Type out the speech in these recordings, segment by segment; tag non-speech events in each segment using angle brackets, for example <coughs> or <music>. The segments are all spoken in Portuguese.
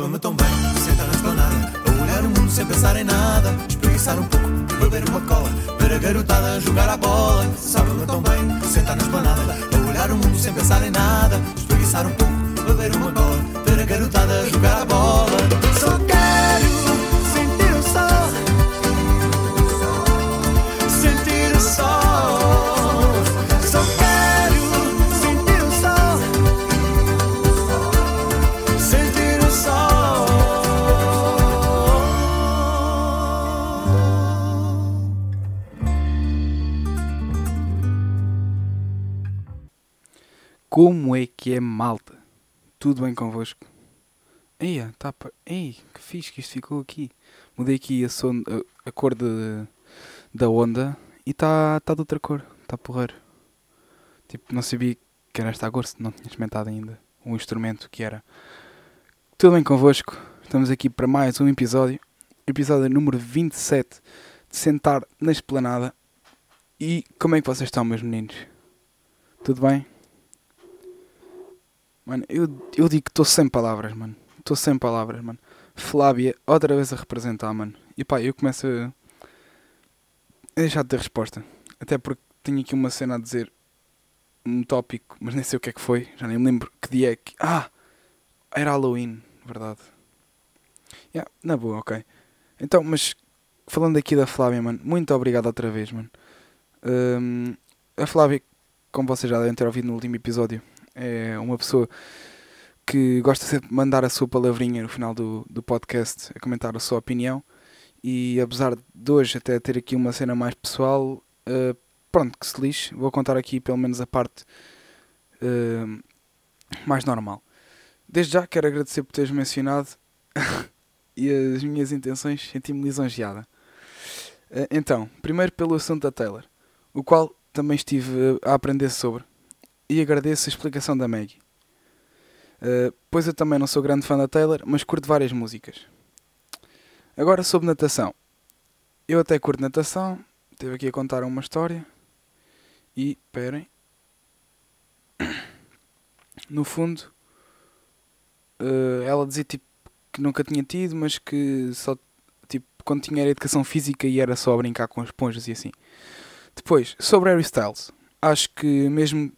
Sabe-me tão bem, sentar na esplanada A olhar o mundo sem pensar em nada Espreguiçar um pouco, beber uma cola Ver a garotada jogar a bola. Sabe-me tão bem, sentar na esplanada A olhar o mundo sem pensar em nada Espreguiçar um pouco, beber uma cola Ver a garotada jogar a bola. Só quero Como é que é, malta? Tudo bem convosco? Eia, tá. Ei, que fixe que isto ficou aqui. Mudei aqui a, son... a cor de... da onda e está tá de outra cor. Está porreiro. Tipo, não sabia que era esta cor, se não tinha experimentado ainda o instrumento que era. Tudo bem convosco? Estamos aqui para mais um episódio. Episódio número 27 de Sentar na Esplanada. E como é que vocês estão, meus meninos? Tudo bem? Mano, eu, eu digo que estou sem palavras, mano. Estou sem palavras, mano. Flávia, outra vez a representar, mano. E pá, eu começo a, a deixar de ter resposta. Até porque tenho aqui uma cena a dizer um tópico, mas nem sei o que é que foi. Já nem me lembro que dia é que. Ah! Era Halloween, verdade. Yeah, na boa, ok. Então, mas falando aqui da Flávia, mano, muito obrigado outra vez, mano. Hum, a Flávia, como vocês já devem ter ouvido no último episódio, é uma pessoa que gosta sempre de mandar a sua palavrinha no final do, do podcast, a comentar a sua opinião. E apesar de hoje até ter aqui uma cena mais pessoal, eh, pronto, que se lixe. Vou contar aqui pelo menos a parte eh, mais normal. Desde já quero agradecer por teres mencionado <laughs> e as minhas intenções, senti-me lisonjeada. Eh, então, primeiro pelo assunto da Taylor, o qual também estive a aprender sobre e agradeço a explicação da Maggie. Uh, pois eu também não sou grande fã da Taylor, mas curto várias músicas. Agora sobre natação. Eu até curto natação, estive aqui a contar uma história e, esperem, <coughs> no fundo, uh, ela dizia tipo que nunca tinha tido, mas que só tipo quando tinha era educação física e era só brincar com esponjas e assim. Depois, sobre Harry Styles, acho que mesmo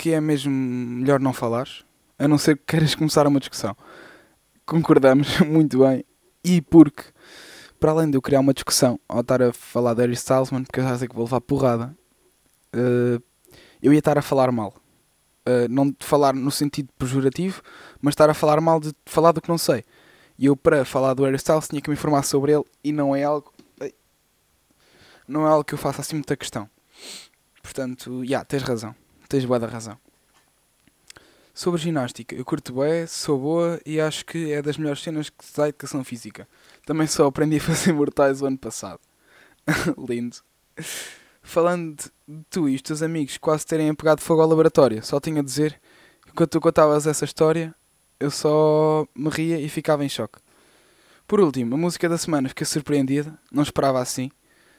que é mesmo melhor não falares, a não ser que queiras começar uma discussão. Concordamos <laughs> muito bem. E porque, para além de eu criar uma discussão ao estar a falar de Harry porque eu já sei que vou levar porrada, eh, eu ia estar a falar mal. Eh, não de falar no sentido pejorativo, mas estar a falar mal de falar do que não sei. E eu, para falar do Harry Styles, tinha que me informar sobre ele e não é algo. Ei, Não é algo que eu faça assim muita questão. Portanto, já, tens razão. Tens boa da razão. Sobre ginástica, eu curto bem, sou boa e acho que é das melhores cenas que dá educação física. Também só aprendi a <laughs> fazer mortais o ano passado. <laughs> Lindo. Falando de tu e os teus amigos quase terem apegado fogo ao laboratório, só tinha a dizer que quando tu contavas essa história, eu só me ria e ficava em choque. Por último, a música da semana fiquei surpreendida, não esperava assim,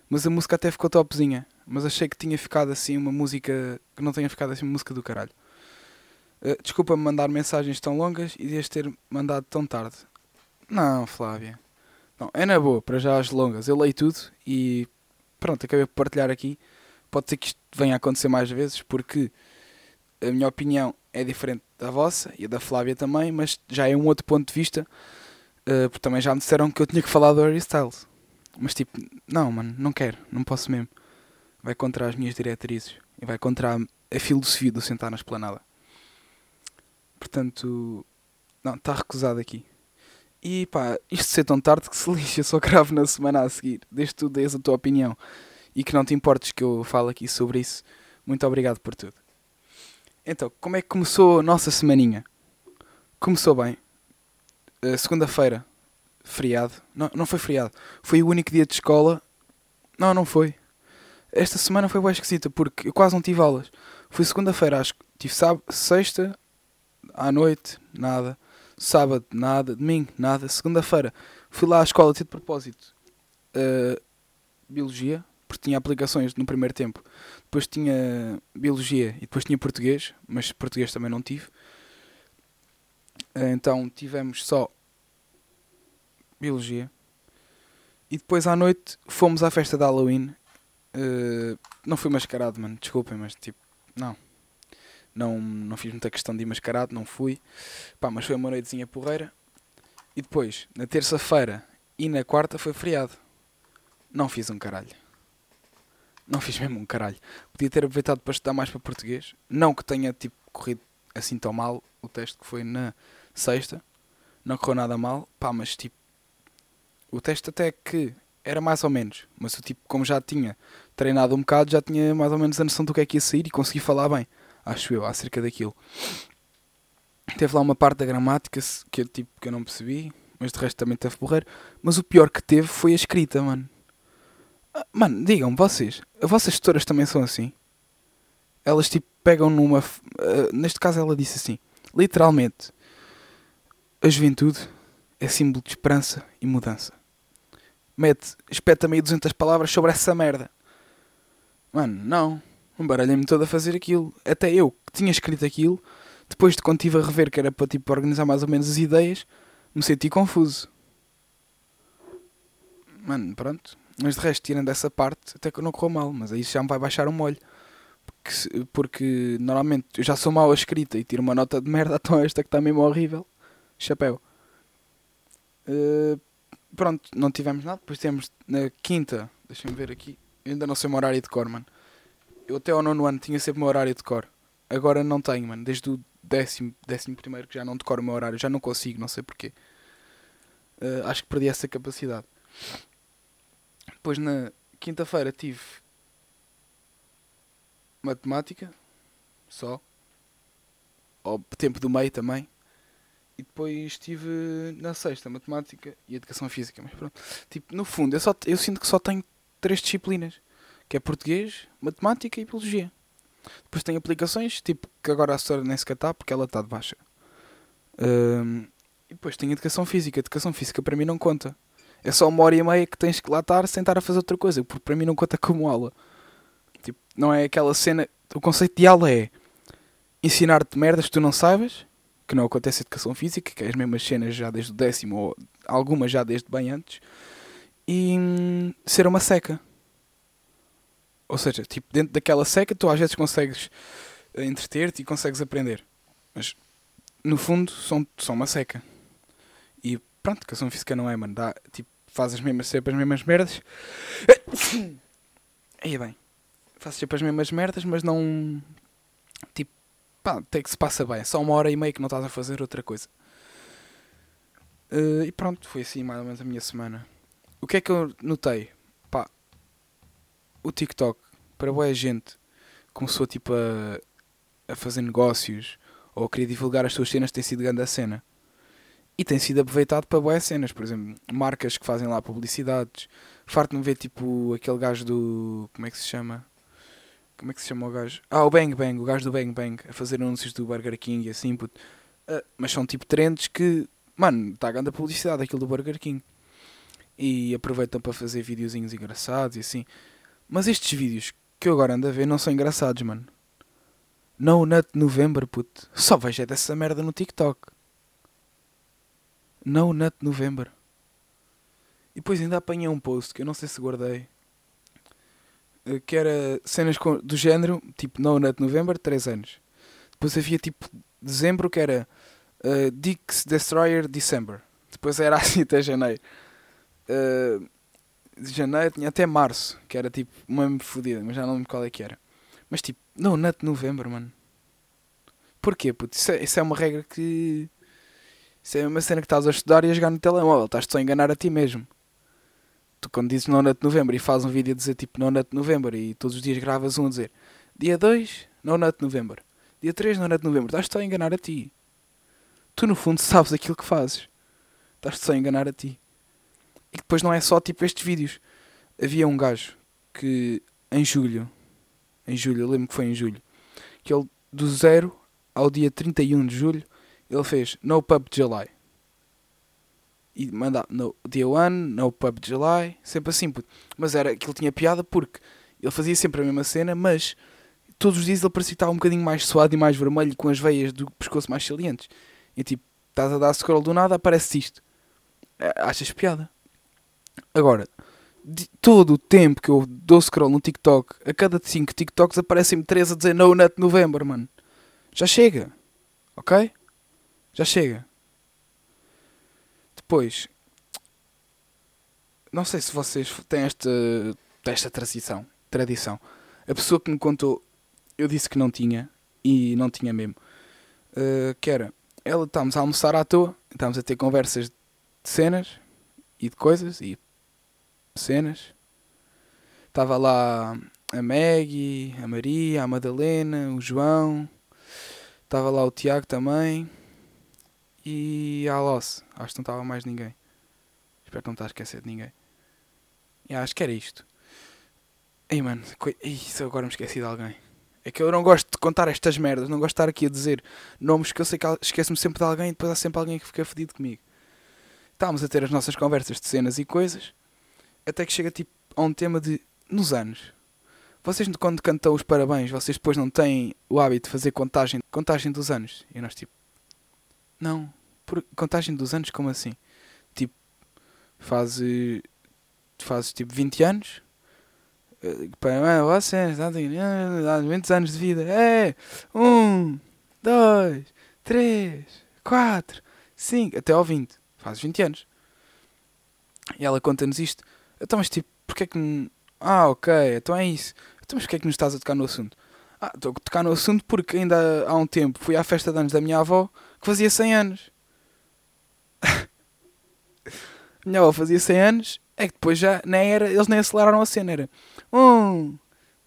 mas a música até ficou topzinha, mas achei que tinha ficado assim uma música que não tenha ficado assim uma música do caralho. Uh, Desculpa-me mandar mensagens tão longas e deves ter mandado tão tarde. Não, Flávia. Não, é na boa, para já as longas. Eu leio tudo e pronto, acabei por partilhar aqui. Pode ser que isto venha a acontecer mais vezes, porque a minha opinião é diferente da vossa e da Flávia também, mas já é um outro ponto de vista. uh, porque também já me disseram que eu tinha que falar do Harry Styles. Mas tipo, não, mano, não quero, não posso mesmo. Vai contra as minhas diretrizes e vai contra a, a filosofia do sentar na esplanada. Portanto, não, está recusado aqui. E pá, isto ser tão tarde que se lixa, só gravo na semana a seguir. Desde tu dês a tua opinião e que não te importes que eu fale aqui sobre isso. Muito obrigado por tudo. Então, como é que começou a nossa semaninha? Começou bem. Uh, Segunda-feira, feriado. Não, não foi feriado. Foi o único dia de escola. Não, não foi. Esta semana foi bem esquisita porque eu quase não tive aulas. Foi segunda-feira, acho que tive sábado, sexta, à noite, nada. Sábado, nada. Domingo, nada. Segunda-feira, fui lá à escola, tive de propósito. uh, biologia, porque tinha aplicações no primeiro tempo. Depois tinha biologia e depois tinha português, mas português também não tive. Uh, então tivemos só Biologia. E depois à noite fomos à festa de Halloween. Uh, não fui mascarado, mano, desculpem, mas tipo, não. Não, não fiz muita questão de ir mascarado, não fui. Pá, mas foi uma noitezinha porreira. E depois, na terça-feira e na quarta foi feriado. Não fiz um caralho. Não fiz mesmo um caralho. Podia ter aproveitado para estudar mais para português. Não que tenha tipo corrido assim tão mal o teste que foi na sexta. Não correu nada mal. Pá, mas tipo. O teste até que era mais ou menos. Mas eu tipo, como já tinha treinado um bocado, já tinha mais ou menos a noção do que é que ia sair e consegui falar bem. Acho eu, acerca daquilo. Teve lá uma parte da gramática que eu, tipo, que eu não percebi, mas de resto também teve porreiro. Mas o pior que teve foi a escrita, mano. Ah, mano, digam vocês, as vossas gestoras também são assim? Elas tipo pegam numa. Uh, neste caso ela disse assim, literalmente, a juventude é símbolo de esperança e mudança. Mete, espeta meio 200 palavras sobre essa merda. Mano, não. Embaralhei-me todo a fazer aquilo. Até eu, que tinha escrito aquilo, depois de quando estive a rever que era para tipo, organizar mais ou menos as ideias, me senti confuso. Mano, pronto. Mas de resto, tirando essa parte, até que não correu mal. Mas aí já me vai baixar o molho. Porque, porque normalmente eu já sou mau a escrita e tiro uma nota de merda, <laughs> então esta que está mesmo horrível. Chapéu. Uh, pronto, não tivemos nada. Depois temos na quinta, deixem-me ver aqui. Ainda não sei o meu horário de cor, mano. Eu até ao nono ano tinha sempre o meu horário de cor. Agora não tenho, mano. Desde o décimo, décimo primeiro que já não decoro o meu horário. Já não consigo, não sei porquê. Uh, acho que perdi essa capacidade. Depois na quinta-feira tive matemática, só. Ao tempo do meio também. E depois tive na sexta matemática e educação física. Mas pronto. Tipo, no fundo, eu, só, eu sinto que só tenho três disciplinas. Que é português, matemática e biologia. Depois tem aplicações, tipo, que agora a senhora nem sequer está porque ela está de baixa. Um, e depois tem educação física. Educação física para mim não conta. É só uma hora e meia que tens que lá estar sem estar a fazer outra coisa. Porque para mim não conta como aula. Tipo, não é aquela cena. O conceito de aula é ensinar-te merdas que tu não sabes, que não acontece em educação física, que é as mesmas cenas já desde o décimo, ou algumas já desde bem antes, e hum, ser uma seca. Ou seja, tipo, dentro daquela seca tu às vezes consegues eh, entreter-te e consegues aprender. Mas no fundo são, são uma seca. E pronto, educação física não é, mano. Dá, tipo, faz as mesmas, sempre as mesmas merdas. <coughs> Aí bem, faz sempre as mesmas merdas, mas não. Tipo, pá, até que se passa bem. Só uma hora e meia que não estás a fazer outra coisa. Uh, e pronto, foi assim mais ou menos a minha semana. O que é que eu notei? Pá, o TikTok, para boa gente, começou tipo a, a fazer negócios ou a querer divulgar as suas cenas, tem sido grande a cena. E tem sido aproveitado para boas cenas, por exemplo, marcas que fazem lá publicidades. Farto-me ver tipo aquele gajo do. Como é que se chama? Como é que se chama o gajo? Ah, o Bang Bang, o gajo do Bang Bang, a fazer anúncios do Burger King e assim. Uh, mas são tipo trends que, mano, está a grande publicidade aquilo do Burger King. E aproveitam para fazer videozinhos engraçados e assim. Mas estes vídeos que eu agora ando a ver não são engraçados, mano. No Nut November, puto. Só vejo é dessa merda no TikTok. No Nut November. E depois ainda apanhei um post que eu não sei se guardei. Eh, que era cenas do género, tipo No Nut November, 3 anos. Depois havia tipo dezembro que era uh, Dix Destroyer December. Depois era <laughs> assim até janeiro. Uh, de janeiro tinha até março, que era tipo uma fodida, mas já não lembro qual é que era. Mas tipo, No Nut November, mano. Porquê, puto? Isso é, isso é uma regra que isso é uma cena que estás a estudar e a jogar no telemóvel. Estás-te só a enganar a ti mesmo. Tu quando dizes Nona de Novembro e fazes um vídeo a dizer tipo Nona de Novembro e todos os dias gravas um a dizer Dia 2, Nona de Novembro. Dia 3, Nona de Novembro. Estás-te só a enganar a ti. Tu no fundo sabes aquilo que fazes. Estás-te só a enganar a ti. E depois não é só tipo estes vídeos. Havia um gajo que em julho, em julho, lembro que foi em julho, que ele do 0 ao dia 31 de julho ele fez No Pub July. E mandava no Dia 1, No Pub July, sempre assim. Mas era que ele tinha piada porque ele fazia sempre a mesma cena, mas todos os dias ele parecia estar um bocadinho mais suado e mais vermelho, com as veias do pescoço mais salientes. E tipo, estás a dar scroll do nada, aparece isto. achas piada. Agora, de todo o tempo que eu dou scroll no TikTok, a cada 5 TikToks aparecem-me 3 a dizer No Nut November, mano. Já chega. Ok? Já chega. Depois, não sei se vocês têm esta, esta tradição, tradição. A pessoa que me contou, eu disse que não tinha, e não tinha mesmo. Uh, que era, ela estávamos a almoçar à toa, estávamos a ter conversas de cenas e de coisas e cenas. Estava lá a Maggie, a Maria, a Madalena, o João. Estava lá o Tiago também. E a Alce. Acho que não estava mais ninguém. Espero que não estar a esquecer de ninguém. E acho que era isto. Ei mano, isso agora me esqueci de alguém. É que eu não gosto de contar estas merdas, não gosto de estar aqui a dizer nomes que eu sei que esqueço-me sempre de alguém e depois há sempre alguém que fica fedido comigo. Estávamos a ter as nossas conversas de cenas e coisas, até que chega tipo a um tema de nos anos. Vocês quando cantam os parabéns, vocês depois não têm o hábito de fazer contagem, contagem dos anos. E nós tipo, não, por contagem dos anos como assim? Tipo, fazes, fazes tipo 20 anos, para vocês, há muitos anos de vida. É, um, dois, três, quatro, cinco, até ao 20. Faz 20 anos. E ela conta-nos isto. Então, mas tipo, porque é que. Ah, ok, então é isso. Então, mas porquê é que nos estás a tocar no assunto? Ah, estou a tocar no assunto porque ainda há um tempo fui à festa de anos da minha avó que fazia 100 anos. <laughs> minha avó fazia 100 anos é que depois já nem era, eles nem aceleraram a cena, era um,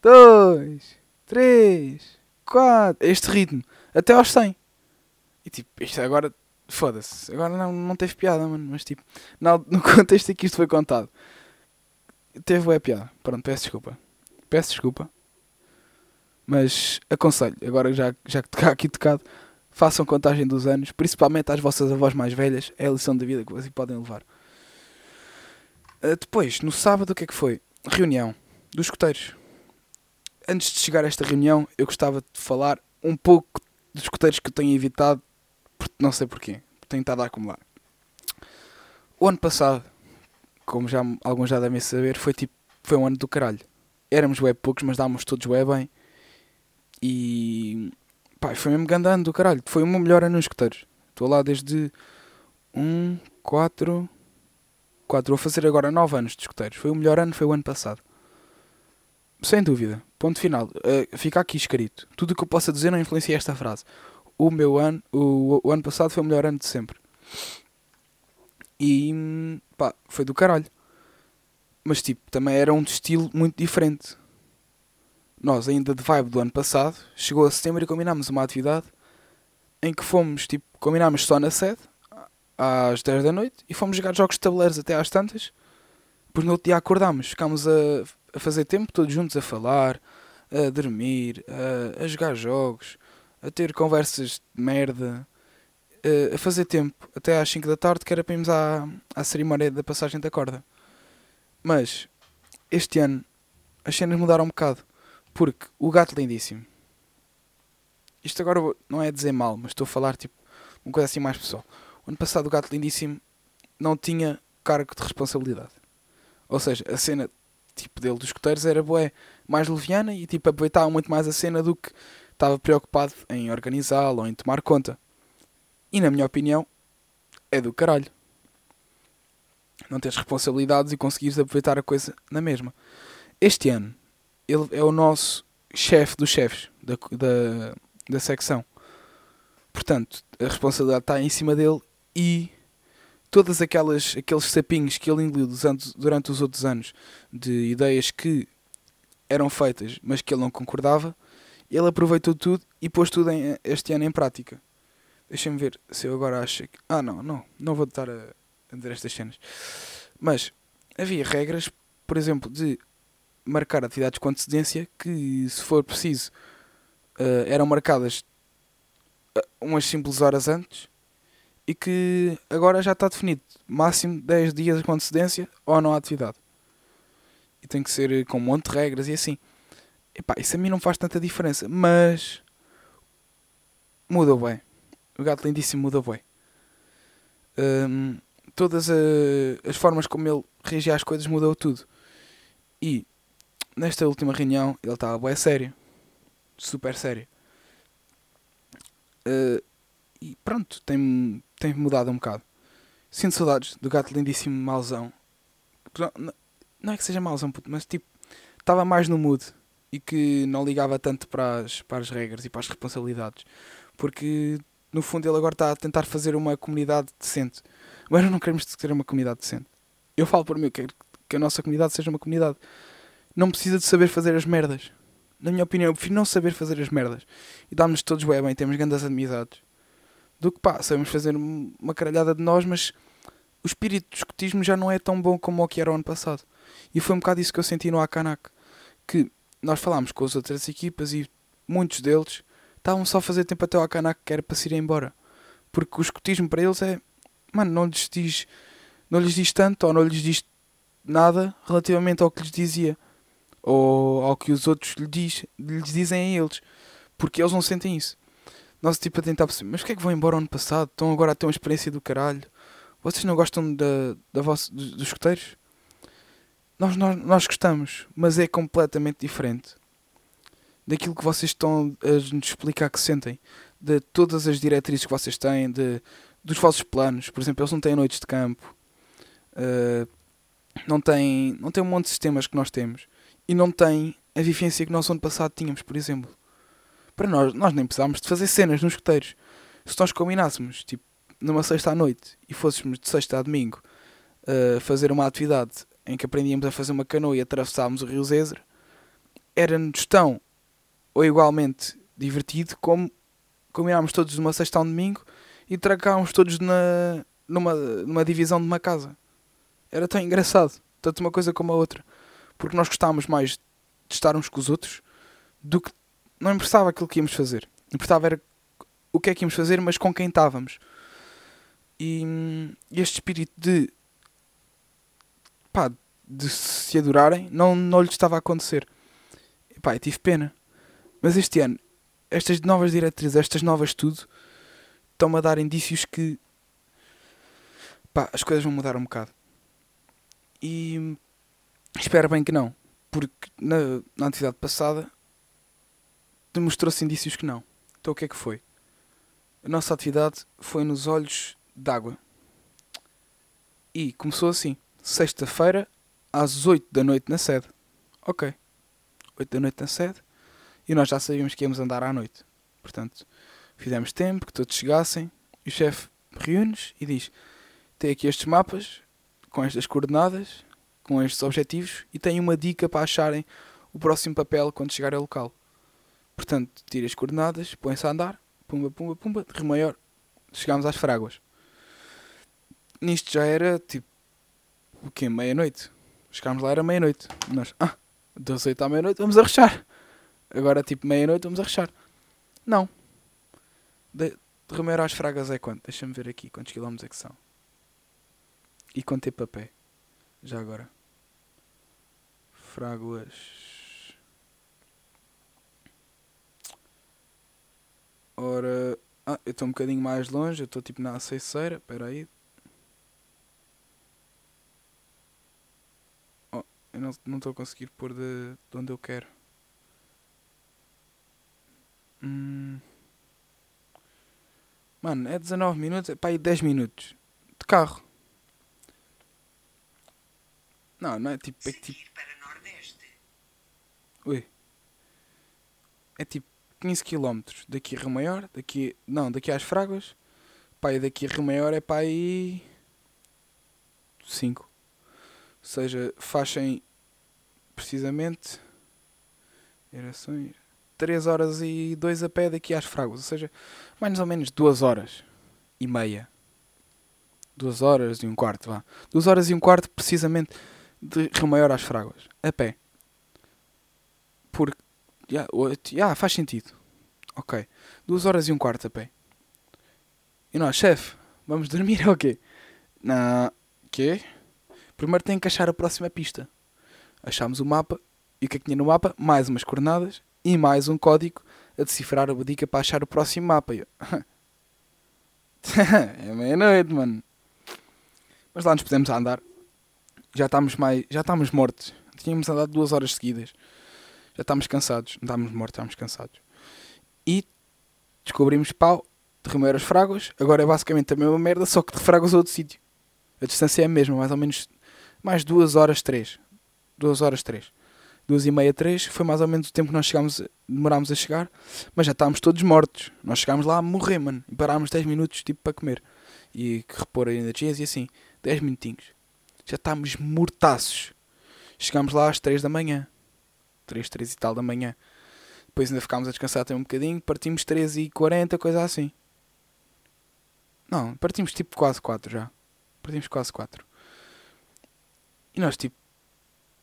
dois, três, quatro, este ritmo, até aos 100. E tipo, isto agora, foda-se, agora não, não teve piada, mano, mas tipo, no, <laughs> no contexto em que isto foi contado, teve é piada. Pronto, peço desculpa. Peço desculpa. Mas aconselho, agora já, já que está <laughs> aqui tocado, façam contagem dos anos, principalmente às vossas avós mais velhas, é a lição da vida que vocês podem levar. Uh, depois, no sábado, o que é que foi? Reunião dos escuteiros. Antes de chegar a esta reunião, eu gostava de falar um pouco dos escuteiros que eu tenho evitado, não sei porquê. Tenho estado a acumular. O ano passado, como já alguns já devem saber, foi tipo foi um ano do caralho. Éramos web poucos, mas dávamos todos web bem. E pá, foi mesmo ano do caralho. Foi o meu melhor ano nos escuteiros. Estou lá desde 1, 4, 4, vou fazer agora 9 anos de escuteiros. Foi o melhor ano, foi o ano passado. Sem dúvida. Ponto final. Uh, fica aqui escrito. Tudo o que eu possa dizer não influencia esta frase. O meu ano, o, o ano passado foi o melhor ano de sempre. E pá, foi do caralho. Mas tipo, também era um estilo muito diferente. Nós, ainda de vibe do ano passado, chegou a setembro e combinámos uma atividade em que fomos, tipo, combinámos só na sede às 10 da noite e fomos jogar jogos de tabuleiros até às tantas. Depois no outro dia acordámos, ficámos a, a fazer tempo todos juntos a falar, a dormir, a, a jogar jogos, a ter conversas de merda, a, a fazer tempo até às 5 da tarde, que era para irmos à, à cerimónia da passagem da corda. Mas este ano as cenas mudaram um bocado, porque o gato lindíssimo. Isto agora não é dizer mal, mas estou a falar tipo uma coisa assim mais pessoal. O ano passado o Gato Lindíssimo não tinha cargo de responsabilidade. Ou seja, a cena tipo dele dos escuteiros era bué, mais leviana e tipo aproveitava muito mais a cena do que estava preocupado em organizá-la ou em tomar conta. E na minha opinião, é do caralho. Não tens responsabilidades e conseguires aproveitar a coisa na mesma. Este ano, ele é o nosso chefe dos chefes da, da, da secção. Portanto, a responsabilidade está em cima dele e todas aquelas aqueles sapinhos que ele engoliu durante os outros anos de ideias que eram feitas, mas que ele não concordava, ele aproveitou tudo e pôs tudo em, este ano em prática. Deixa-me ver se eu agora acho que. Ah, não, não, não vou estar a, a dizer estas cenas. Mas havia regras, por exemplo, de marcar atividades com antecedência que, se for preciso, uh, eram marcadas uh, umas simples horas antes e que agora já está definido máximo 10 dias com antecedência ou não há atividade. E tem que ser com um monte de regras e assim. Epá, isso a mim não faz tanta diferença, mas muda bem. O gato lindíssimo muda bem. Um, todas a, as formas como ele reagia às coisas mudou tudo. E nesta última reunião ele estava bem sério. Super sério. Uh, e pronto, tem, tem mudado um bocado. Sinto saudades do gato lindíssimo mauzão. Não, não é que seja mauzão, puto, mas tipo, estava mais no mood e que não ligava tanto para as, para as regras e para as responsabilidades. Porque no fundo ele agora está a tentar fazer uma comunidade decente. Agora não queremos ter uma comunidade decente. Eu falo por mim, eu quero que a nossa comunidade seja uma comunidade. Não precisa de saber fazer as merdas. Na minha opinião, eu prefiro não saber fazer as merdas. E dá-nos todos bem, temos grandes amizades. Do que pá, sabemos fazer uma caralhada de nós, mas o espírito do escotismo já não é tão bom como o que era o ano passado. E foi um bocado isso que eu senti no Akanak. Que nós falámos com as outras equipas e muitos deles estavam só a fazer tempo até ao Akanak que era para se ir embora. Porque o escotismo para eles é. Mano, não lhes diz. Não lhes diz tanto ou não lhes diz nada relativamente ao que lhes dizia. Ou ao que os outros lhes, diz, lhes dizem a eles. Porque eles não sentem isso. Nós tipo a tentar perceber, mas que é que vão embora ano passado? Estão agora a ter uma experiência do caralho. Vocês não gostam da, da vossa, dos, dos escuteiros? Nós, nós, nós gostamos, mas é completamente diferente daquilo que vocês estão a nos explicar que sentem, de todas as diretrizes que vocês têm, de, dos vossos planos. Por exemplo, eles não têm noites de campo, uh, não, têm, não têm um monte de sistemas que nós temos e não têm a vivência que nós ano passado tínhamos, por exemplo. Para nós, nós nem precisávamos de fazer cenas nos escuteiros. Se nós combinássemos, tipo, numa sexta à noite e fôssemos de sexta a domingo uh, fazer uma atividade em que aprendíamos a fazer uma canoa e atravessávamos o Rio Zezer, era-nos tão ou igualmente divertido como combinámos todos numa sexta a um domingo e tracámos todos na, numa, numa divisão de uma casa. Era tão engraçado, tanto uma coisa como a outra, porque nós gostávamos mais de estar uns com os outros do que não importava aquilo que íamos fazer. Importava era o que é que íamos fazer, mas com quem estávamos. E este espírito de pá, de se adorarem não, não lhes estava a acontecer. E, pá, eu tive pena. Mas este ano, estas novas diretrizes, estas novas tudo, estão-me a dar indícios que pá, as coisas vão mudar um bocado. E espero bem que não, porque na, na atividade passada demonstrou-se indícios que não. Então o que é que foi? A nossa atividade foi nos olhos d'água. E começou assim: sexta-feira, às 8 da noite na sede. Ok. 8 da noite na sede e nós já sabíamos que íamos andar à noite. Portanto, fizemos tempo que todos chegassem e o chefe reúne-nos e diz: Tem aqui estes mapas com estas coordenadas, com estes objetivos e tem uma dica para acharem o próximo papel quando chegar ao local. Portanto, tira as coordenadas, põe-se a andar, pumba, pumba, pumba, de maior, chegámos às fráguas. Nisto já era tipo, o quê? Meia-noite. Chegámos lá, era meia-noite. Nós, ah, das 8 à meia-noite, vamos arrechar agora tipo meia-noite vamos arrechar. Não. De, de Romero às Fragas é quanto? Deixa-me ver aqui quantos quilómetros é que são. E quanto tempo a pé? Já agora. Fráguas. Ora. Ah, eu estou um bocadinho mais longe, eu estou tipo na aceiceira. Espera aí. Eu não estou a conseguir pôr de, de onde eu quero. Hum. Mano, é 19 minutos, é para aí 10 minutos de carro. Não, não é tipo. É tipo... Ui. É tipo 15 km daqui a Rio Maior, daqui. Não, daqui às Fragas. Pai, daqui a Rio Maior é para aí. 5. Ou seja, fazem precisamente. Gerações. 3 horas e 2 a pé daqui às Fragas, ou seja, mais ou menos 2 horas e meia. 2 horas e um quarto, vá. 2 horas e um quarto, precisamente, de Rio Maior às Fragas, a pé. Porque, já, yeah, faz sentido. Ok. 2 horas e um quarto a pé. E nós, chefe, vamos dormir <laughs> ou quê? Na. Quê? Primeiro tem que achar a próxima pista. Achámos o mapa. E o que é que tinha no mapa? Mais umas coordenadas e mais um código a decifrar a dica para achar o próximo mapa. <laughs> é meia-noite, mano. Mas lá nos pusemos a andar. Já estávamos mais. Já estávamos mortos. Tínhamos andado duas horas seguidas. Já estávamos cansados. Não estávamos mortos, estávamos cansados. E descobrimos pau, de Romero as Fragos. Agora é basicamente a mesma merda, só que de Fragos a outro sítio. A distância é a mesma, mais ou menos. Mais duas horas, três. Duas horas, três. Duas e meia, três. Foi mais ou menos o tempo que nós chegámos, demorámos a chegar. Mas já estávamos todos mortos. Nós chegámos lá a morrer, mano. E parámos 10 minutos, tipo, para comer. E que repor energias e assim. 10 minutinhos. Já estávamos mortaços. Chegámos lá às 3 da manhã. 3, 3 e tal da manhã. Depois ainda ficámos a descansar até um bocadinho. Partimos 3 e 40, coisa assim. Não, partimos tipo quase 4 já. Partimos quase 4. E nós tipo.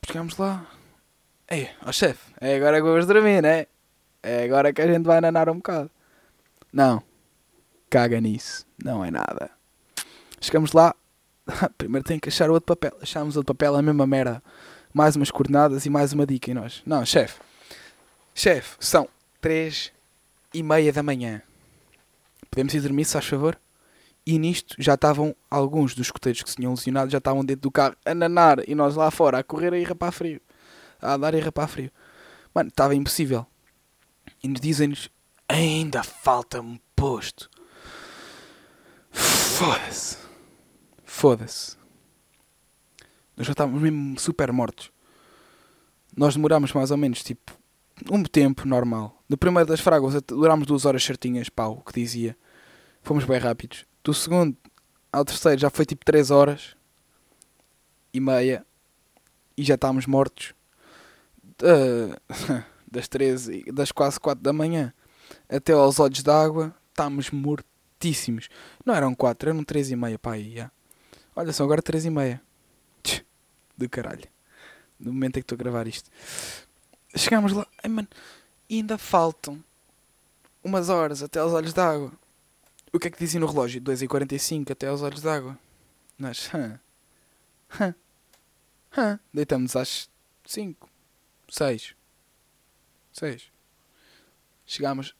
Chegámos lá. Ei, ó chefe, é agora que vamos dormir, né? É agora que a gente vai nanar um bocado. Não. Caga nisso. Não é nada. Chegamos lá. <laughs> Primeiro tem que achar outro papel. Achámos outro papel, a mesma merda. Mais umas coordenadas e mais uma dica em nós. Não, chefe. Chefe, são 3 e meia da manhã. Podemos ir dormir, se faz favor? E nisto já estavam alguns dos escoteiros que se tinham lesionado, já estavam dentro do carro a nanar e nós lá fora a correr a ir rapar frio. A dar e rapar frio. Mano, estava impossível. E nos dizem-nos: ainda falta um posto. Foda-se. Foda-se. Nós já estávamos mesmo super mortos. Nós demorámos mais ou menos tipo um tempo normal. No primeiro das fráguas durámos duas horas certinhas, pau, que dizia. Fomos bem rápidos. Do segundo ao terceiro já foi tipo 3 horas e meia e já estávamos mortos. Uh, <laughs> das 13, das quase 4 da manhã até aos olhos d'água, estávamos mortíssimos. Não eram 4, eram 3 e meia, pá, aí, já. Olha só, agora 3 e meia. Do caralho. No momento em que estou a gravar isto. Chegámos lá, ai, mano, ainda faltam umas horas até aos olhos d'água. O que é que dizia no relógio? 2h45 até aos olhos d'água. Nós, hã? Hã? Hã? Deitamos às 5, 6. 6. Chegámos.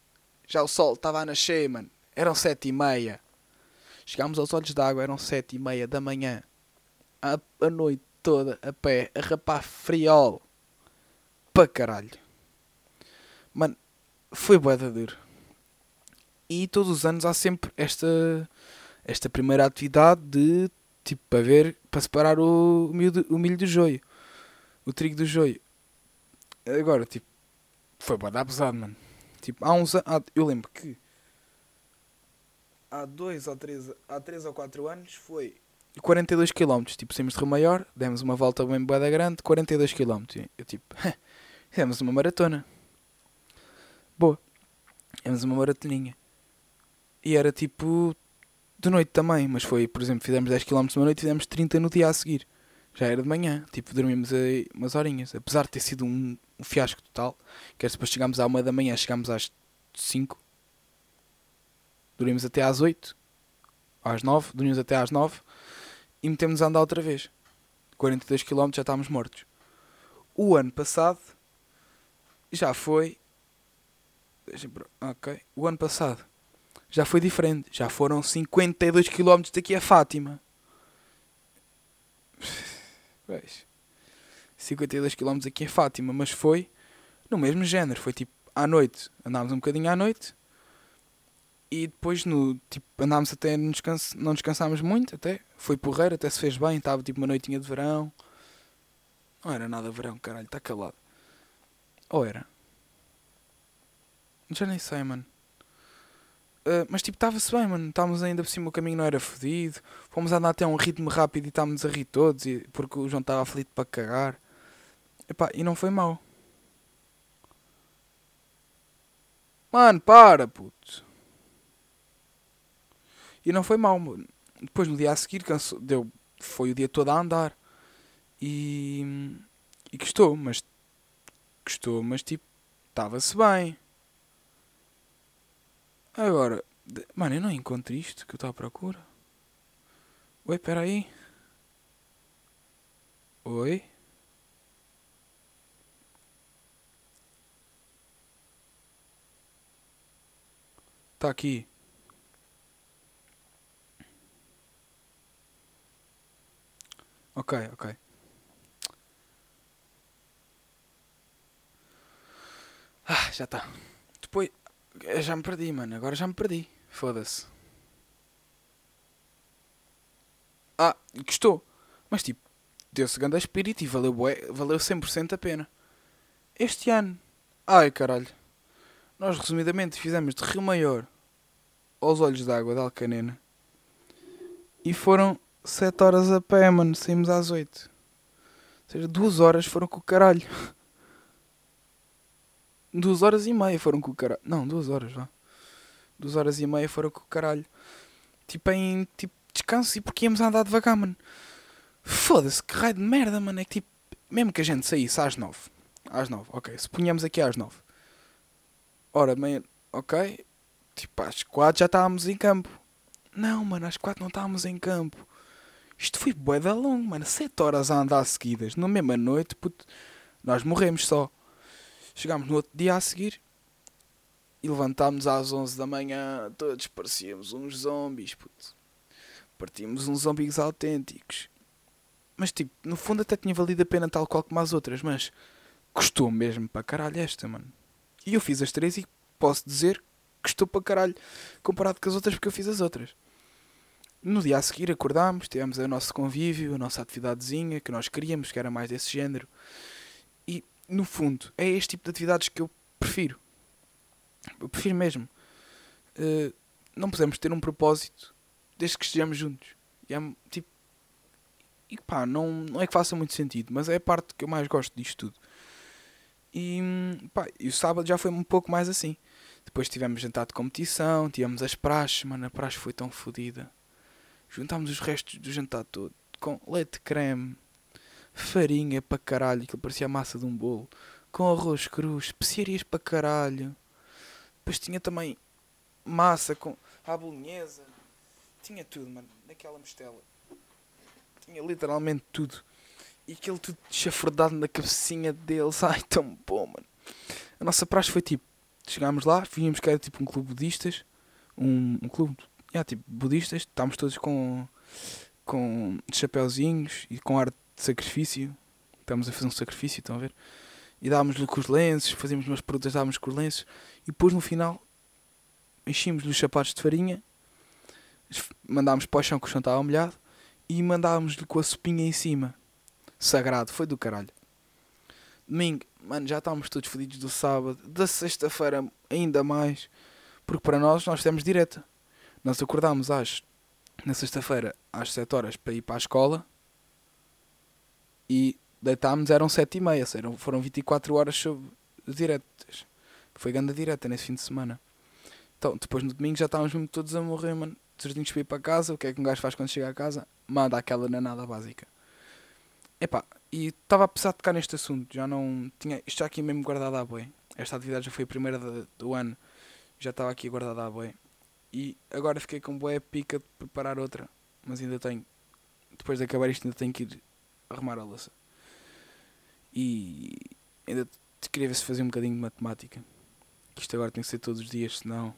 Já o sol estava a nascer, mano. Eram 7 e meia. Chegámos aos olhos d'água, eram 7 e meia da manhã. A, a noite toda a pé, a rapar friol. Para caralho. Mano, foi bué duro e todos os anos há sempre esta, esta primeira atividade de tipo para ver, para separar o, o, milho, o milho do joio, o trigo do joio. Agora, tipo, foi para dar pesado, mano. Tipo, há uns anos, eu lembro que há dois ou três, há três ou quatro anos foi 42 km, tipo, saímos de Rio Maior, demos uma volta bem boa grande, 42 km. Eu tipo, <laughs> fizemos uma maratona. Boa. Fizemos uma maratoninha. E era tipo de noite também, mas foi, por exemplo, fizemos 10 km uma noite e fizemos 30 no dia a seguir. Já era de manhã, tipo, dormimos aí umas horinhas. Apesar de ter sido um, um fiasco total, que depois chegámos à 1 da manhã, chegámos às 5, dormimos até às 8, às 9, dormimos até às 9 e metemos a andar outra vez. 42 km já estávamos mortos. O ano passado já foi. Ok. O ano passado já foi diferente. Já foram 52 km daqui a Fátima. Pois. 52 km aqui a Fátima, mas foi no mesmo género. Foi tipo à noite. Andámos um bocadinho à noite. E depois no tipo andámos até não, descans não descansámos muito até. Foi porreiro, até se fez bem, estava tipo uma noitinha de verão. Não era nada verão, caralho, está calado. Ou era? Já nem sei, mano. Uh, mas tipo, estava-se bem, mano. Estávamos ainda por cima, o caminho não era fodido. Fomos andar até a um ritmo rápido e estávamos a rir todos. E, porque o João estava aflito para cagar. Epá, e não foi mal. Mano, para, puto. E não foi mal, mano. Depois no dia a seguir cansou, deu, foi o dia todo a andar. E. E gostou, mas. Gostou, mas tipo, estava-se bem. Agora, mano, eu não encontro isto que eu estou à procura. Oi, peraí. Oi? Tá aqui. Ok, ok. Ah, já está. Depois. Eu Já me perdi, mano. Agora já me perdi. Foda-se. Ah, gostou. Mas tipo, deu-se grande espírito e valeu, bué, valeu 100% a pena. Este ano. Ai caralho. Nós resumidamente fizemos de Rio Maior aos Olhos d'Água de Alcanena. E foram 7 horas a pé, mano. Saímos às 8. Ou seja, 2 horas foram com o caralho. <laughs> 2 horas e meia foram com o caralho. Não, 2 horas, vá. 2 horas e meia foram com o caralho. Tipo em tipo, descanso e porque íamos a andar devagar, mano. Foda-se, que raio de merda, mano. É que tipo, mesmo que a gente saísse às 9. Às 9, ok. Se punhamos aqui às 9. Ora, meia. Ok. Tipo, às 4 já estávamos em campo. Não, mano, às 4 não estávamos em campo. Isto foi bué da longo, mano. 7 horas a andar seguidas. Na mesma noite, puto. Nós morremos só. Chegámos no outro dia a seguir. E levantámos às 11 da manhã. Todos parecíamos uns zombies, puto. Partimos uns zombies autênticos. Mas tipo, no fundo até tinha valido a pena tal qual como as outras. Mas custou mesmo para caralho esta, mano. E eu fiz as três e posso dizer que estou para caralho comparado com as outras porque eu fiz as outras. No dia a seguir acordámos, tivemos o nosso convívio, a nossa atividadezinha que nós queríamos, que era mais desse género. No fundo, é este tipo de atividades que eu prefiro. Eu prefiro mesmo. Uh, não podemos ter um propósito desde que estejamos juntos. E é tipo. E pá, não, não é que faça muito sentido, mas é a parte que eu mais gosto disto tudo. E, pá, e o sábado já foi um pouco mais assim. Depois tivemos jantar de competição, tivemos as praxes, mano, a praxe foi tão fodida. Juntámos os restos do jantar todo com leite creme, farinha para caralho, que parecia a massa de um bolo, com arroz cru, especiarias para caralho. Depois tinha também massa com a bolonhesa. Tinha tudo, mano, naquela mostela. Tinha literalmente tudo. E aquele tudo chafurdado na cabecinha deles. <laughs> Ai, tão bom, mano. A nossa praxe foi tipo chegámos lá, vimos que era tipo um clube budistas, um, um clube, yeah, tipo budistas, estávamos todos com, com chapéuzinhos e com arte de sacrifício, estamos a fazer um sacrifício, estão a ver? E dávamos-lhe com os lenços, fazíamos umas perguntas, dávamos com os lenços, e depois no final enchíamos-lhe os sapatos de farinha, mandámos para o chão que o chão estava molhado, e mandávamos-lhe com a sopinha em cima. Sagrado, foi do caralho. Domingo, mano, já estávamos todos fodidos do sábado, da sexta-feira ainda mais, porque para nós nós temos direta. Nós acordámos às, na sexta-feira às 7 horas para ir para a escola e deitámos, eram 7 e meia, foram, foram 24 horas sobre diretas. Foi grande direta nesse fim de semana. Então, depois no domingo já estávamos mesmo todos a morrer, mano. Certinhos para ir para casa, o que é que um gajo faz quando chega a casa? Manda aquela nanada básica. Epá, e estava a precisar de tocar neste assunto, já não tinha isto já aqui mesmo guardado à boi. Esta atividade já foi a primeira de, do ano, já estava aqui guardada à boi. E agora fiquei com boa pica de preparar outra, mas ainda tenho. Depois de acabar isto, ainda tenho que ir arrumar a louça. E ainda queria ver se fazia um bocadinho de matemática. Isto agora tem que ser todos os dias, senão.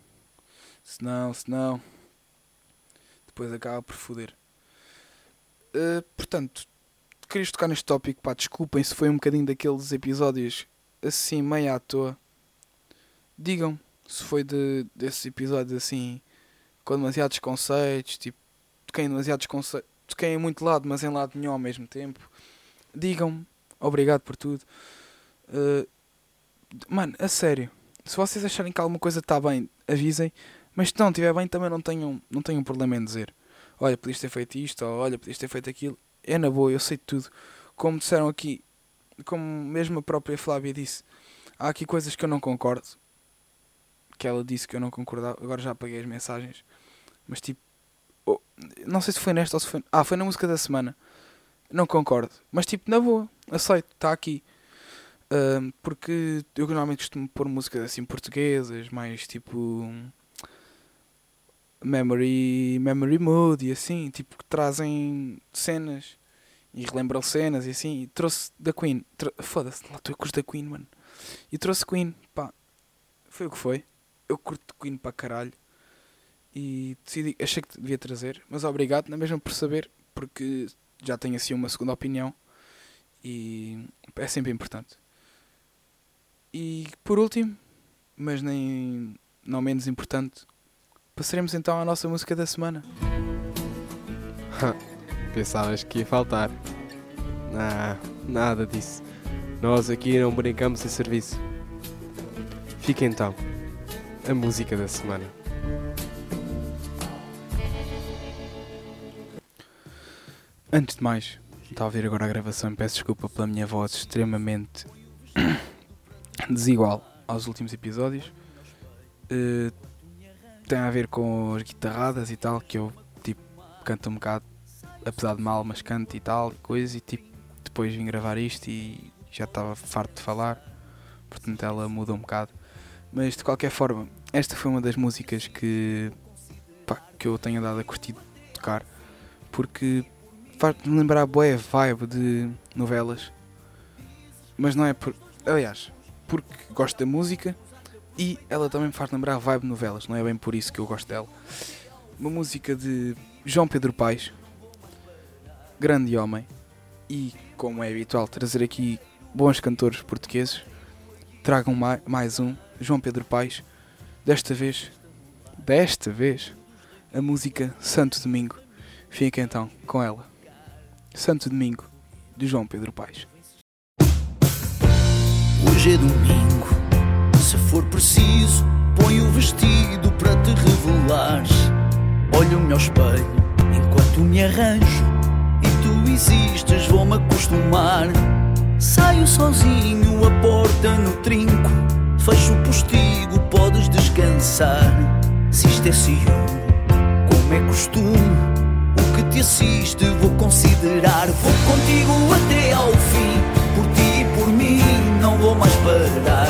Senão, senão. Depois acaba por foder. Uh, portanto, querias tocar neste tópico, pá, desculpem se foi um bocadinho daqueles episódios assim, meio à toa. Digam se foi de, desses episódios assim, com demasiados conceitos, tipo, em demasiados conceitos, toquei em muito lado, mas em lado nenhum ao mesmo tempo. Digam-me, obrigado por tudo. Uh, mano, a sério, se vocês acharem que alguma coisa está bem, avisem, mas se não estiver bem, também não tenham, não tenham problema em dizer. Olha, podias ter feito isto, ou olha, podias ter feito aquilo é na boa, eu sei tudo. Como disseram aqui, como mesmo a própria Flávia disse, há aqui coisas que eu não concordo. Que ela disse que eu não concordava, agora já apaguei as mensagens. Mas tipo, não sei se foi nesta ou se foi. Ah, foi na música da semana. Não concordo. Mas tipo, na boa, aceito, está aqui. Porque eu normalmente costumo pôr músicas assim portuguesas, mais tipo memory, memory mood e assim, tipo, que trazem cenas e relembram cenas e assim. E trouxe da Queen. Foda-se, lá estou com os da Queen, mano. E trouxe Queen, pá. Foi o que foi. Eu curto Queen para caralho. E decidi, achei que devia trazer, mas obrigado, não é mesmo por saber, porque já tenho assim uma segunda opinião e é sempre importante. E por último, mas nem não menos importante, passaremos então à nossa música da semana. <laughs> Pensavas que ia faltar. Ah, nada disso. Nós aqui não brincamos em serviço. Fica então a música da semana. Antes de mais, está a ouvir agora a gravação peço desculpa pela minha voz extremamente <coughs> desigual aos últimos episódios. Uh, tem a ver com as guitarradas e tal, que eu tipo canto um bocado, apesar de mal, mas canto e tal, e coisas, e tipo depois vim gravar isto e já estava farto de falar, portanto ela muda um bocado. Mas de qualquer forma, esta foi uma das músicas que, pá, que eu tenho dado a curtir tocar, porque faz-me lembrar boa vibe de novelas, mas não é por. Aliás, porque gosto da música e ela também me faz lembrar vibe de novelas, não é bem por isso que eu gosto dela. Uma música de João Pedro Paes, grande homem, e como é habitual trazer aqui bons cantores portugueses, tragam mais um, João Pedro Paes, desta vez, desta vez, a música Santo Domingo. Fica então com ela. Santo Domingo, de João Pedro Paes. Hoje é domingo, se for preciso, põe o vestido para te revelares. Olho-me ao espelho enquanto me arranjo e tu existes, vou-me acostumar. Saio sozinho, a porta no trinco, fecho o postigo, podes descansar. Se isto é ciúme, como é costume te assiste, vou considerar. Vou contigo até ao fim, por ti e por mim, não vou mais parar.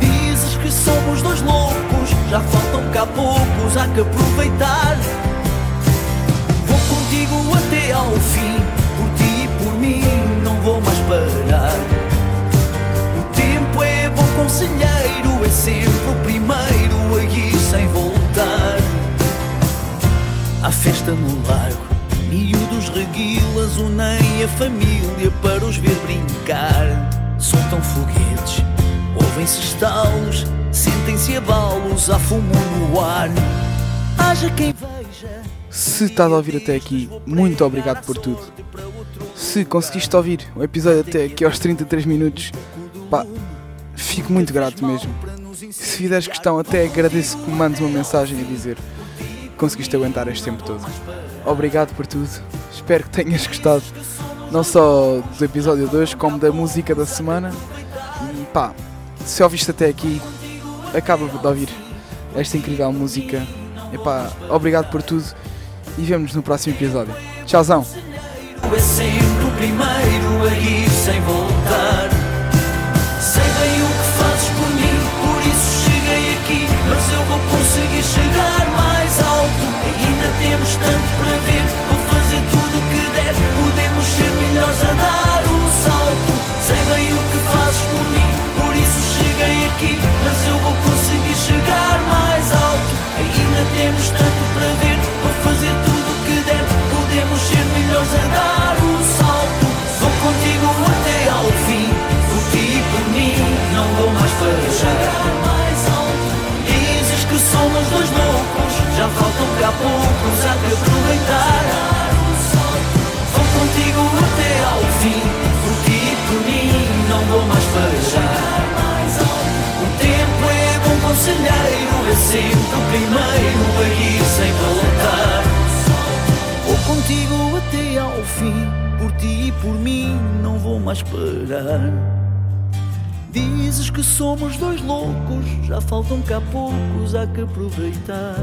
Dizes que somos dois loucos, já faltam cá poucos, há que aproveitar. Vou contigo até ao fim, por ti e por mim, não vou mais parar. O tempo é bom conselheiro, é sempre o primeiro festa no lago, miúdos reguilas unem a família para os ver brincar. Soltam foguetes, ouvem-se estalos, sentem-se abalos, há fumo no ar. Haja quem veja. Se estás a ouvir até aqui, muito obrigado por tudo. Se conseguiste ouvir o episódio até aqui aos 33 minutos, pá, fico muito grato mesmo. Se fizeres questão, até agradeço que me mandes uma mensagem a dizer conseguiste aguentar este tempo todo. Obrigado por tudo. Espero que tenhas gostado não só do episódio 2, como da música da semana. E pá, se ouviste até aqui, acaba de ouvir esta incrível música. E pá, obrigado por tudo e vemos no próximo episódio. Tchauzão! Temos é bom conselheiro, é sempre o primeiro a ir sem voltar. Vou contigo até ao fim, por ti e por mim, não vou mais parar. Dizes que somos dois loucos, já faltam cá poucos, há que aproveitar.